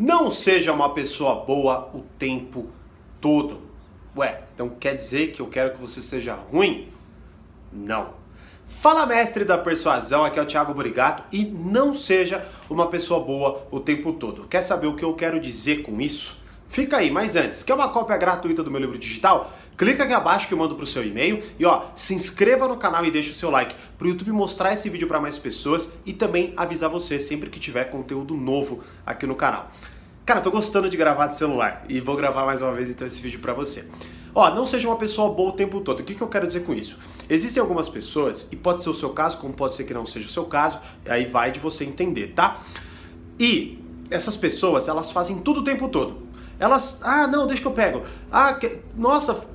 Não seja uma pessoa boa o tempo todo. Ué, então quer dizer que eu quero que você seja ruim? Não. Fala mestre da persuasão, aqui é o Thiago Burigato e não seja uma pessoa boa o tempo todo. Quer saber o que eu quero dizer com isso? Fica aí, mas antes, quer uma cópia gratuita do meu livro digital? Clica aqui abaixo que eu mando pro seu e-mail e ó, se inscreva no canal e deixa o seu like pro YouTube mostrar esse vídeo para mais pessoas e também avisar você sempre que tiver conteúdo novo aqui no canal. Cara, tô gostando de gravar de celular e vou gravar mais uma vez então esse vídeo para você. Ó, não seja uma pessoa boa o tempo todo. O que, que eu quero dizer com isso? Existem algumas pessoas, e pode ser o seu caso, como pode ser que não seja o seu caso, aí vai de você entender, tá? E essas pessoas, elas fazem tudo o tempo todo. Elas, ah, não, deixa que eu pego. Ah, que, nossa,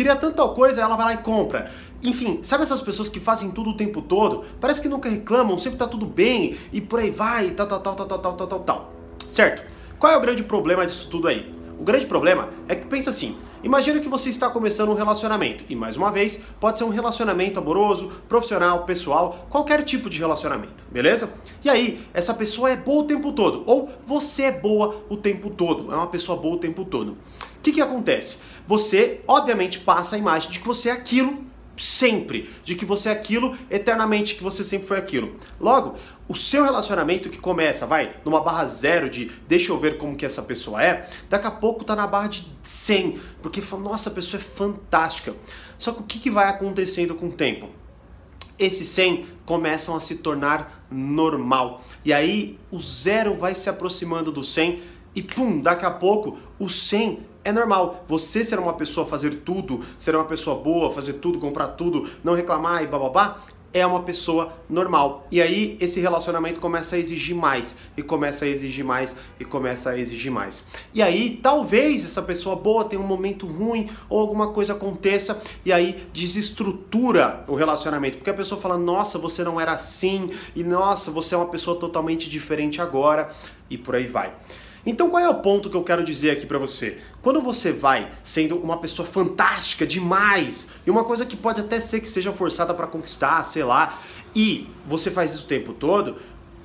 queria tanta coisa, ela vai lá e compra. Enfim, sabe essas pessoas que fazem tudo o tempo todo? Parece que nunca reclamam, sempre tá tudo bem e por aí vai, tal, tal, tal, tal, tal, tal, tal, tal. Certo? Qual é o grande problema disso tudo aí? O grande problema é que pensa assim: imagina que você está começando um relacionamento, e mais uma vez, pode ser um relacionamento amoroso, profissional, pessoal, qualquer tipo de relacionamento, beleza? E aí, essa pessoa é boa o tempo todo, ou você é boa o tempo todo, é uma pessoa boa o tempo todo. O que, que acontece? Você, obviamente, passa a imagem de que você é aquilo sempre, de que você é aquilo eternamente, que você sempre foi aquilo. Logo, o seu relacionamento que começa, vai, numa barra zero de deixa eu ver como que essa pessoa é, daqui a pouco tá na barra de 100, porque nossa, a pessoa é fantástica. Só que o que, que vai acontecendo com o tempo? Esses 100 começam a se tornar normal. E aí o zero vai se aproximando do 100 e pum, daqui a pouco o 100 é normal. Você ser uma pessoa, fazer tudo, ser uma pessoa boa, fazer tudo, comprar tudo, não reclamar e bababá, é uma pessoa normal. E aí esse relacionamento começa a exigir mais, e começa a exigir mais, e começa a exigir mais. E aí talvez essa pessoa boa tenha um momento ruim, ou alguma coisa aconteça, e aí desestrutura o relacionamento. Porque a pessoa fala, nossa, você não era assim, e nossa, você é uma pessoa totalmente diferente agora, e por aí vai. Então qual é o ponto que eu quero dizer aqui para você? Quando você vai sendo uma pessoa fantástica demais, e uma coisa que pode até ser que seja forçada para conquistar, sei lá, e você faz isso o tempo todo,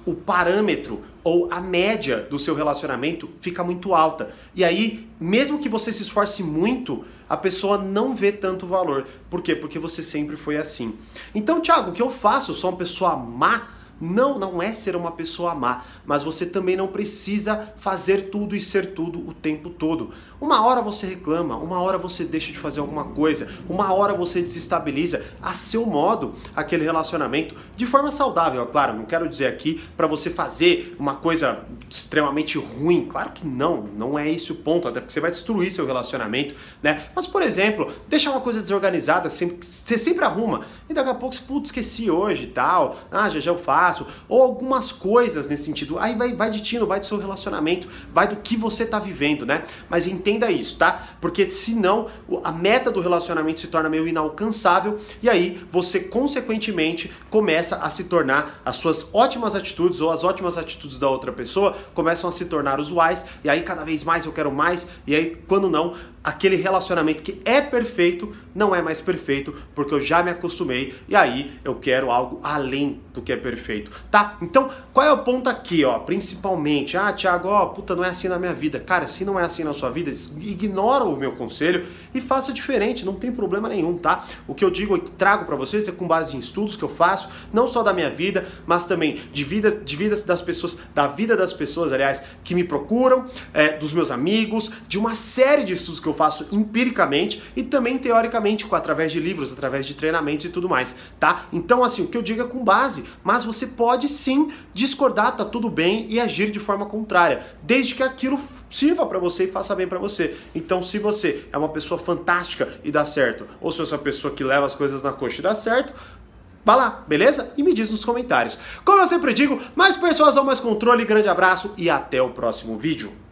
o parâmetro ou a média do seu relacionamento fica muito alta. E aí, mesmo que você se esforce muito, a pessoa não vê tanto valor. Por quê? Porque você sempre foi assim. Então, Thiago, o que eu faço? Eu sou uma pessoa má? Não, não é ser uma pessoa má, mas você também não precisa fazer tudo e ser tudo o tempo todo. Uma hora você reclama, uma hora você deixa de fazer alguma coisa, uma hora você desestabiliza a seu modo aquele relacionamento de forma saudável, é claro. Não quero dizer aqui para você fazer uma coisa extremamente ruim, claro que não, não é esse o ponto, até porque você vai destruir seu relacionamento, né? Mas por exemplo, deixar uma coisa desorganizada, sempre, você sempre arruma e daqui a pouco você, putz, esqueci hoje e tal, ah, já já eu faço ou algumas coisas nesse sentido. Aí vai, vai de tino, vai do seu relacionamento, vai do que você tá vivendo, né? Mas entenda isso, tá? Porque senão a meta do relacionamento se torna meio inalcançável e aí você consequentemente começa a se tornar as suas ótimas atitudes ou as ótimas atitudes da outra pessoa começam a se tornar usuais e aí cada vez mais eu quero mais e aí quando não aquele relacionamento que é perfeito não é mais perfeito porque eu já me acostumei e aí eu quero algo além do que é perfeito, tá? Então, qual é o ponto aqui, ó? Principalmente, ah, Thiago, ó, puta, não é assim na minha vida. Cara, se não é assim na sua vida, ignora o meu conselho e faça diferente, não tem problema nenhum, tá? O que eu digo e trago para vocês é com base em estudos que eu faço, não só da minha vida, mas também de vidas, de vidas das pessoas, da vida das pessoas, aliás, que me procuram, é, dos meus amigos, de uma série de estudos que eu faço empiricamente e também teoricamente, com, através de livros, através de treinamentos e tudo mais, tá? Então, assim, o que eu digo é com base, mas você pode sim discordar, tá tudo bem e agir de forma contrária, desde que aquilo sirva para você e faça bem para você. Então, se você é uma pessoa fantástica e dá certo, ou se você é uma pessoa que leva as coisas na coxa e dá certo, Vá lá, beleza? E me diz nos comentários. Como eu sempre digo, mais persuasão, mais controle, grande abraço e até o próximo vídeo.